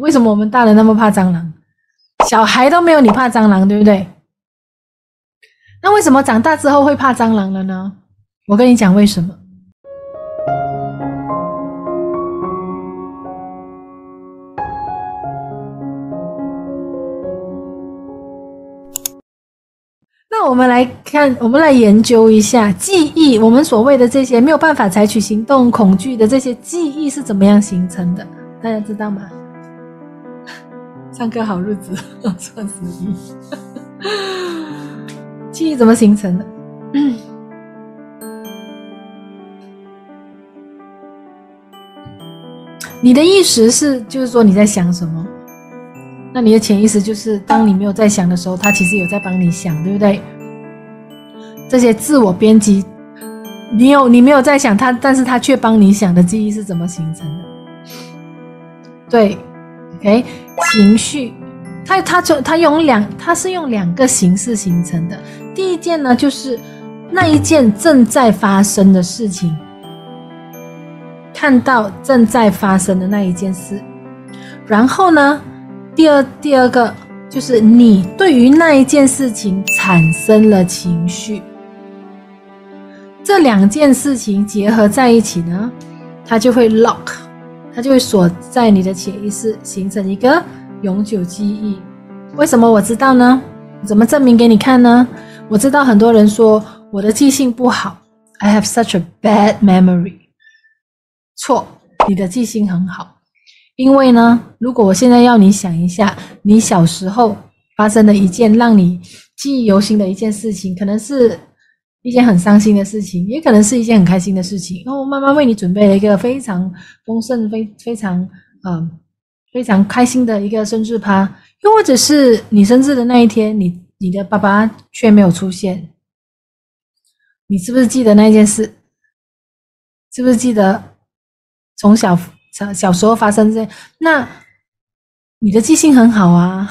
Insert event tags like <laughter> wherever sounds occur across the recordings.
为什么我们大人那么怕蟑螂？小孩都没有你怕蟑螂，对不对？那为什么长大之后会怕蟑螂了呢？我跟你讲为什么。那我们来看，我们来研究一下记忆。我们所谓的这些没有办法采取行动、恐惧的这些记忆是怎么样形成的？大家知道吗？上课好日子，双十一。<laughs> 记忆怎么形成的？嗯，<coughs> 你的意识是，就是说你在想什么？那你的潜意识就是，当你没有在想的时候，它其实有在帮你想，对不对？这些自我编辑，你有你没有在想它，但是它却帮你想的记忆是怎么形成的？对，OK，情绪，它它就它用两，它是用两个形式形成的。第一件呢，就是那一件正在发生的事情，看到正在发生的那一件事，然后呢？第二，第二个就是你对于那一件事情产生了情绪，这两件事情结合在一起呢，它就会 lock，它就会锁在你的潜意识，形成一个永久记忆。为什么我知道呢？怎么证明给你看呢？我知道很多人说我的记性不好，I have such a bad memory。错，你的记性很好。因为呢，如果我现在要你想一下，你小时候发生的一件让你记忆犹新的一件事情，可能是一件很伤心的事情，也可能是一件很开心的事情。然后妈妈为你准备了一个非常丰盛、非非常呃非常开心的一个生日趴，又或者是你生日的那一天，你你的爸爸却没有出现，你是不是记得那件事？是不是记得从小？小小时候发生这，那你的记性很好啊？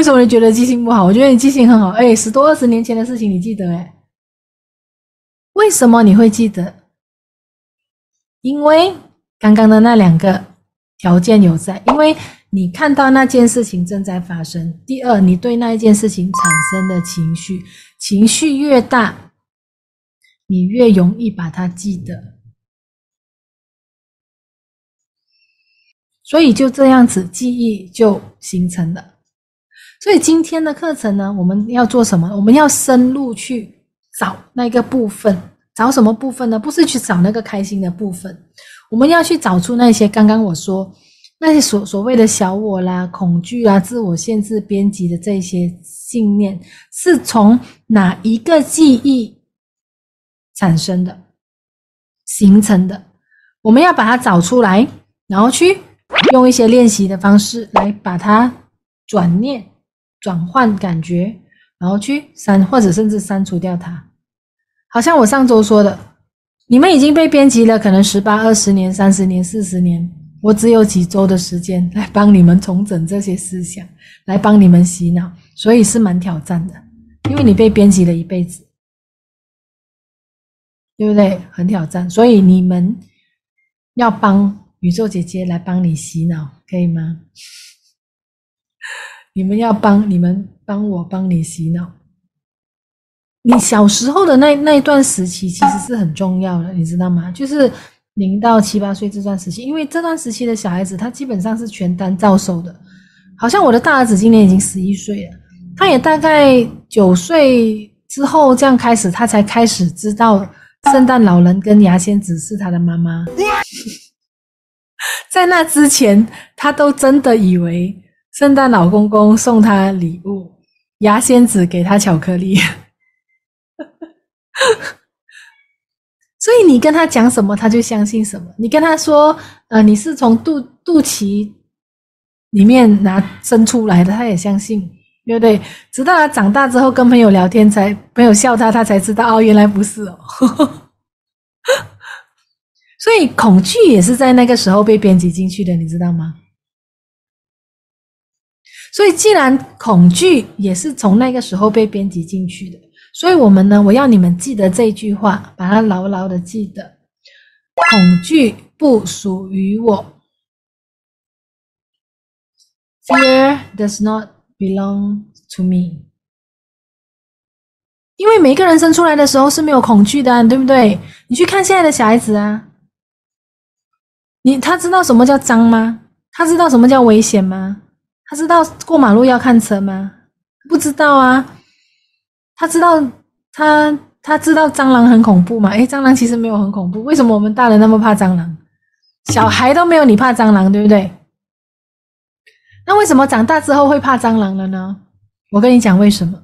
为什么你觉得记性不好？我觉得你记性很好。哎，十多二十年前的事情你记得哎？为什么你会记得？因为刚刚的那两个条件有在，因为你看到那件事情正在发生。第二，你对那一件事情产生的情绪，情绪越大，你越容易把它记得。所以就这样子，记忆就形成了。所以今天的课程呢，我们要做什么？我们要深入去找那个部分，找什么部分呢？不是去找那个开心的部分，我们要去找出那些刚刚我说那些所所谓的小我啦、恐惧啊、自我限制、编辑的这些信念，是从哪一个记忆产生的、形成的？我们要把它找出来，然后去。用一些练习的方式来把它转念、转换感觉，然后去删或者甚至删除掉它。好像我上周说的，你们已经被编辑了，可能十八、二十年、三十年、四十年，我只有几周的时间 <laughs> 来帮你们重整这些思想，来帮你们洗脑，所以是蛮挑战的，因为你被编辑了一辈子，对不对？很挑战，所以你们要帮。宇宙姐姐来帮你洗脑，可以吗？你们要帮你们帮我帮你洗脑。你小时候的那那一段时期其实是很重要的，你知道吗？就是零到七八岁这段时期，因为这段时期的小孩子他基本上是全单照收的。好像我的大儿子今年已经十一岁了，他也大概九岁之后这样开始，他才开始知道圣诞老人跟牙仙子是他的妈妈。<laughs> 在那之前，他都真的以为圣诞老公公送他礼物，牙仙子给他巧克力。<laughs> 所以你跟他讲什么，他就相信什么。你跟他说，呃，你是从肚肚脐里面拿生出来的，他也相信，对不对？直到他长大之后跟朋友聊天才，才朋友笑他，他才知道哦，原来不是哦。<laughs> 所以恐惧也是在那个时候被编辑进去的，你知道吗？所以既然恐惧也是从那个时候被编辑进去的，所以我们呢，我要你们记得这句话，把它牢牢的记得：恐惧不属于我。Fear does not belong to me。因为每一个人生出来的时候是没有恐惧的，对不对？你去看现在的小孩子啊，你他知道什么叫脏吗？他知道什么叫危险吗？他知道过马路要看车吗？不知道啊。他知道他他知道蟑螂很恐怖吗？诶，蟑螂其实没有很恐怖。为什么我们大人那么怕蟑螂？小孩都没有你怕蟑螂，对不对？那为什么长大之后会怕蟑螂了呢？我跟你讲为什么。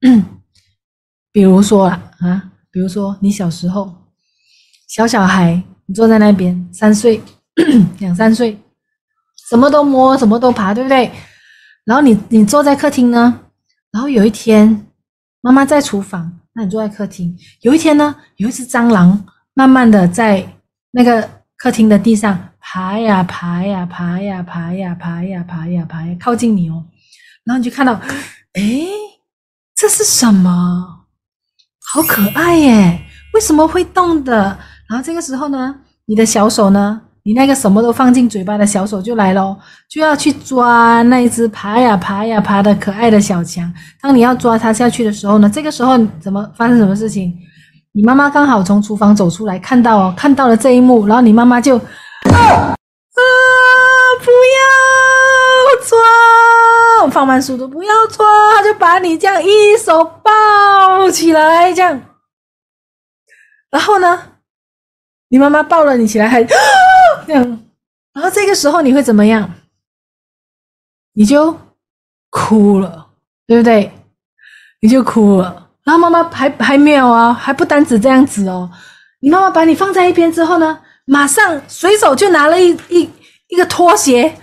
<clears throat> 比如说啊，啊，比如说你小时候，小小孩，你坐在那边，三岁，两三岁，什么都摸，什么都爬，对不对？然后你你坐在客厅呢，然后有一天，妈妈在厨房，那你坐在客厅。有一天呢，有一只蟑螂慢慢的在那个客厅的地上爬呀爬呀爬呀爬呀爬呀爬呀爬呀，靠近你哦。然后你就看到，<gasps> 诶，这是什么？好可爱耶！为什么会动的？然后这个时候呢，你的小手呢，你那个什么都放进嘴巴的小手就来咯，就要去抓那一只爬呀爬呀爬的可爱的小强。当你要抓它下去的时候呢，这个时候怎么发生什么事情？你妈妈刚好从厨房走出来，看到哦，看到了这一幕，然后你妈妈就啊啊，不要抓，放慢速度，不要抓，他就把你这样一手抱起来，这样，然后呢，你妈妈抱了你起来，还这这样，然后这个时候你会怎么样？你就哭了，对不对？你就哭了，然后妈妈还还没有啊，还不单止这样子哦，你妈妈把你放在一边之后呢，马上随手就拿了一一一个拖鞋，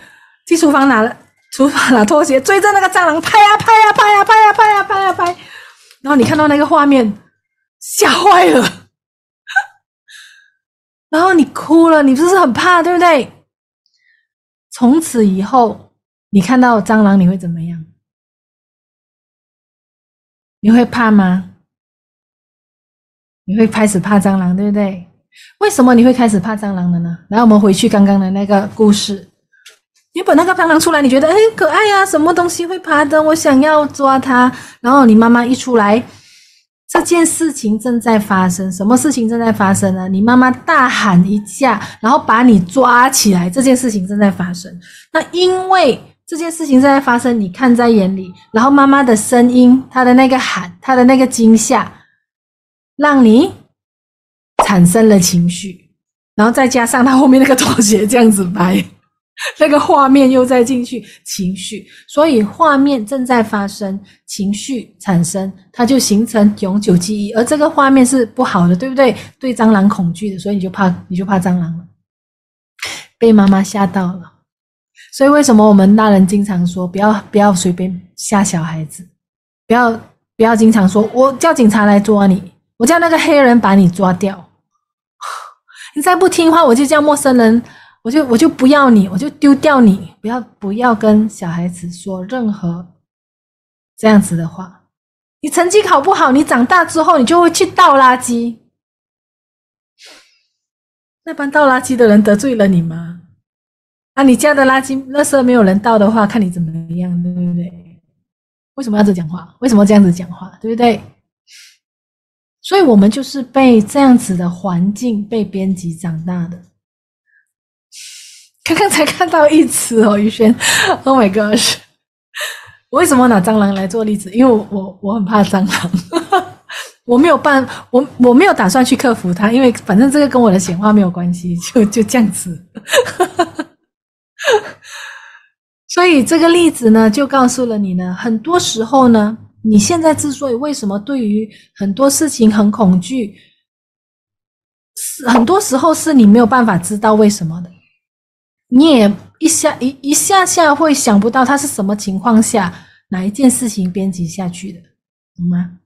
去厨房拿了。厨房拿拖鞋追着那个蟑螂拍呀拍呀拍呀拍呀拍呀拍呀拍，然后你看到那个画面，吓坏了，然后你哭了，你不是很怕，对不对？从此以后，你看到蟑螂你会怎么样？你会怕吗？你会开始怕蟑螂，对不对？为什么你会开始怕蟑螂的呢？来，我们回去刚刚的那个故事。原本那个蟑螂出来，你觉得诶可爱呀、什么东西会爬的？我想要抓它。然后你妈妈一出来，这件事情正在发生。什么事情正在发生呢？你妈妈大喊一下，然后把你抓起来。这件事情正在发生。那因为这件事情正在发生，你看在眼里，然后妈妈的声音，她的那个喊，她的那个惊吓，让你产生了情绪，然后再加上她后面那个拖鞋这样子拍。<laughs> 那个画面又再进去情绪，所以画面正在发生，情绪产生，它就形成永久记忆。而这个画面是不好的，对不对？对蟑螂恐惧的，所以你就怕，你就怕蟑螂了，被妈妈吓到了。所以为什么我们大人经常说不要不要随便吓小孩子，不要不要经常说我叫警察来抓你，我叫那个黑人把你抓掉，<sighs> 你再不听话，我就叫陌生人。我就我就不要你，我就丢掉你，不要不要跟小孩子说任何这样子的话。你成绩考不好，你长大之后你就会去倒垃圾。那帮倒垃圾的人得罪了你吗？啊，你家的垃圾垃圾没有人倒的话，看你怎么样，对不对？为什么要这讲话？为什么这样子讲话？对不对？所以我们就是被这样子的环境被编辑长大的。刚刚才看到一词哦，宇轩，Oh my gosh！我为什么拿蟑螂来做例子？因为我我，我很怕蟑螂，<laughs> 我没有办，我我没有打算去克服它，因为反正这个跟我的显化没有关系，<laughs> 就就这样子。<laughs> 所以这个例子呢，就告诉了你呢，很多时候呢，你现在之所以为什么对于很多事情很恐惧，是很多时候是你没有办法知道为什么的。你也一下一一下下会想不到它是什么情况下哪一件事情编辑下去的，懂吗？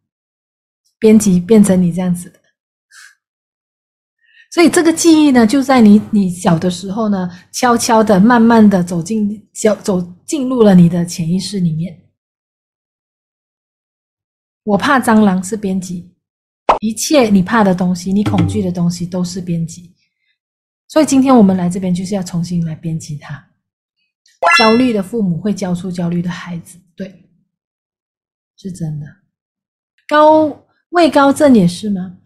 编辑变成你这样子的，所以这个记忆呢，就在你你小的时候呢，悄悄的、慢慢的走进小走进入了你的潜意识里面。我怕蟑螂是编辑，一切你怕的东西、你恐惧的东西都是编辑。所以今天我们来这边就是要重新来编辑它。焦虑的父母会教出焦虑的孩子，对，是真的。高位高症也是吗？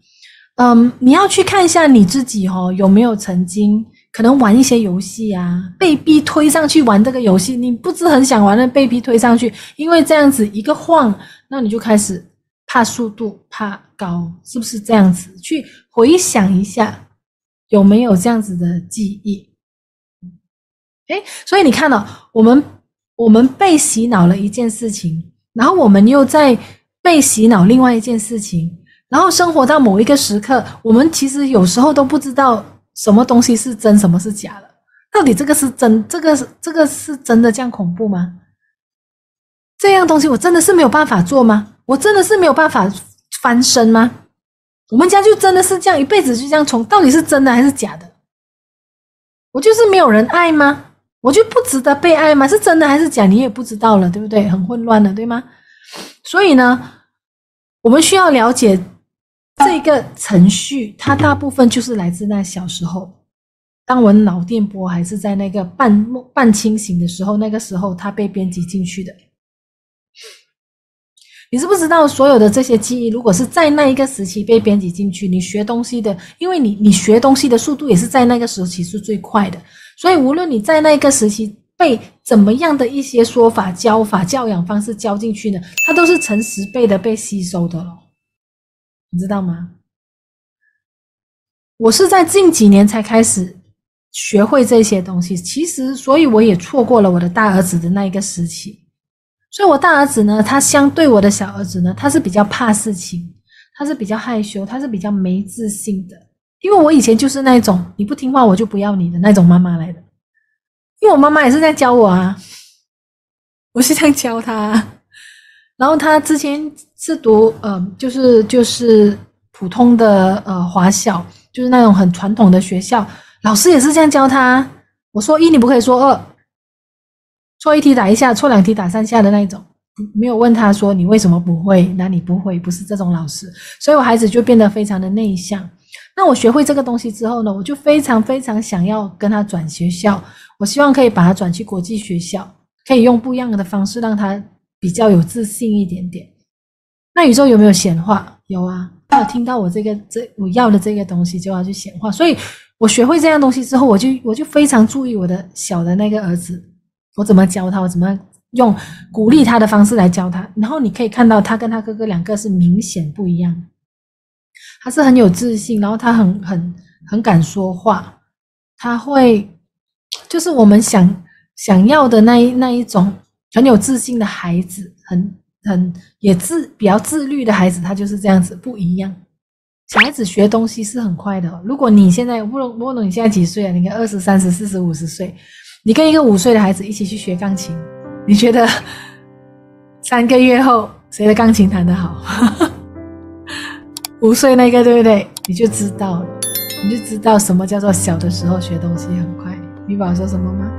嗯，你要去看一下你自己哦，有没有曾经可能玩一些游戏啊，被逼推上去玩这个游戏，你不是很想玩的，被逼推上去，因为这样子一个晃，那你就开始怕速度，怕高，是不是这样子？去回想一下，有没有这样子的记忆？诶，所以你看到我们我们被洗脑了一件事情，然后我们又在被洗脑另外一件事情。然后生活到某一个时刻，我们其实有时候都不知道什么东西是真，什么是假的。到底这个是真，这个是这个是真的这样恐怖吗？这样东西我真的是没有办法做吗？我真的是没有办法翻身吗？我们家就真的是这样一辈子就这样从，到底是真的还是假的？我就是没有人爱吗？我就不值得被爱吗？是真的还是假？你也不知道了，对不对？很混乱了，对吗？所以呢，我们需要了解。这个程序，它大部分就是来自那小时候，当我脑电波还是在那个半梦半清醒的时候，那个时候它被编辑进去的。你知不知道，所有的这些记忆，如果是在那一个时期被编辑进去，你学东西的，因为你你学东西的速度也是在那个时期是最快的，所以无论你在那个时期被怎么样的一些说法、教法、教养方式教进去呢，它都是成十倍的被吸收的了。你知道吗？我是在近几年才开始学会这些东西。其实，所以我也错过了我的大儿子的那一个时期。所以，我大儿子呢，他相对我的小儿子呢，他是比较怕事情，他是比较害羞，他是比较没自信的。因为我以前就是那种你不听话我就不要你的那种妈妈来的。因为我妈妈也是在教我啊，我是这样教他。然后他之前是读，呃，就是就是普通的呃华小，就是那种很传统的学校，老师也是这样教他。我说一，你不可以说二，错一题打一下，错两题打三下的那一种，没有问他说你为什么不会，哪里不会，不是这种老师。所以我孩子就变得非常的内向。那我学会这个东西之后呢，我就非常非常想要跟他转学校，我希望可以把他转去国际学校，可以用不一样的方式让他。比较有自信一点点，那宇宙有没有显化？有啊，他有听到我这个这我要的这个东西就要去显化，所以我学会这样东西之后，我就我就非常注意我的小的那个儿子，我怎么教他，我怎么用鼓励他的方式来教他，然后你可以看到他跟他哥哥两个是明显不一样，他是很有自信，然后他很很很敢说话，他会就是我们想想要的那一那一种。很有自信的孩子，很很也自比较自律的孩子，他就是这样子不一样。小孩子学东西是很快的。如果你现在，不能不能，你现在几岁啊？你看二十、三十、四十、五十岁，你跟一个五岁的孩子一起去学钢琴，你觉得三个月后谁的钢琴弹得好？<laughs> 五岁那个对不对？你就知道了，你就知道什么叫做小的时候学东西很快。女宝说什么吗？